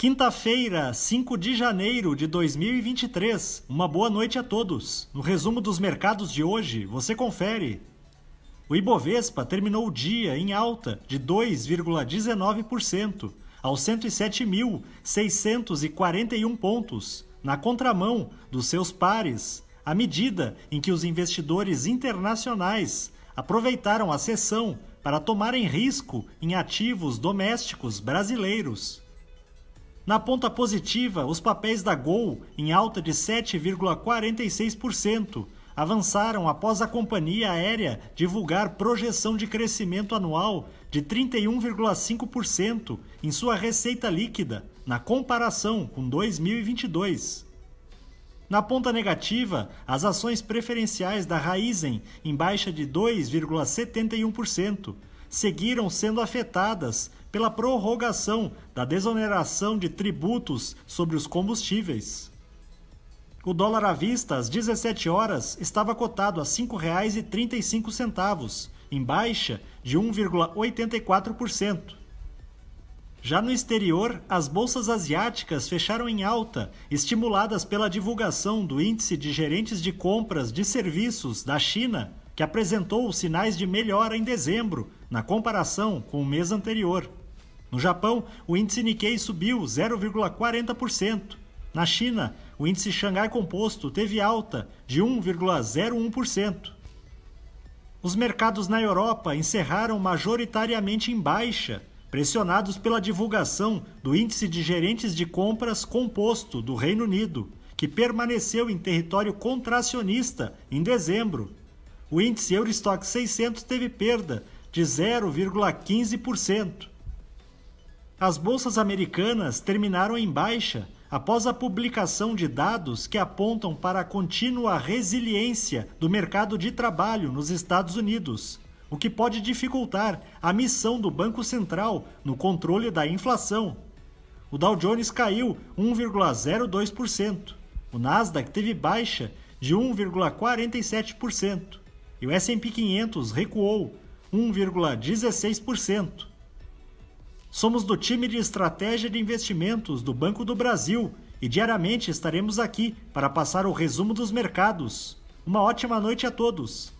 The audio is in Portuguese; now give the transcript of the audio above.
Quinta-feira, 5 de janeiro de 2023. Uma boa noite a todos. No resumo dos mercados de hoje, você confere. O Ibovespa terminou o dia em alta de 2,19% aos 107.641 pontos, na contramão dos seus pares, à medida em que os investidores internacionais aproveitaram a sessão para tomarem risco em ativos domésticos brasileiros. Na ponta positiva, os papéis da Gol, em alta de 7,46%, avançaram após a companhia aérea divulgar projeção de crescimento anual de 31,5% em sua receita líquida, na comparação com 2022. Na ponta negativa, as ações preferenciais da Raizen, em baixa de 2,71%, seguiram sendo afetadas pela prorrogação da desoneração de tributos sobre os combustíveis. O dólar à vista às 17 horas estava cotado a R$ 5,35, em baixa de 1,84%. Já no exterior, as bolsas asiáticas fecharam em alta, estimuladas pela divulgação do Índice de Gerentes de Compras de Serviços da China, que apresentou sinais de melhora em dezembro, na comparação com o mês anterior. No Japão, o índice Nikkei subiu 0,40%. Na China, o índice Xangai Composto teve alta de 1,01%. Os mercados na Europa encerraram majoritariamente em baixa, pressionados pela divulgação do Índice de Gerentes de Compras Composto do Reino Unido, que permaneceu em território contracionista em dezembro. O índice Eurostock 600 teve perda de 0,15%. As bolsas americanas terminaram em baixa após a publicação de dados que apontam para a contínua resiliência do mercado de trabalho nos Estados Unidos, o que pode dificultar a missão do Banco Central no controle da inflação. O Dow Jones caiu 1,02%, o Nasdaq teve baixa de 1,47% e o S&P 500 recuou 1,16%. Somos do time de estratégia de investimentos do Banco do Brasil e diariamente estaremos aqui para passar o resumo dos mercados. Uma ótima noite a todos!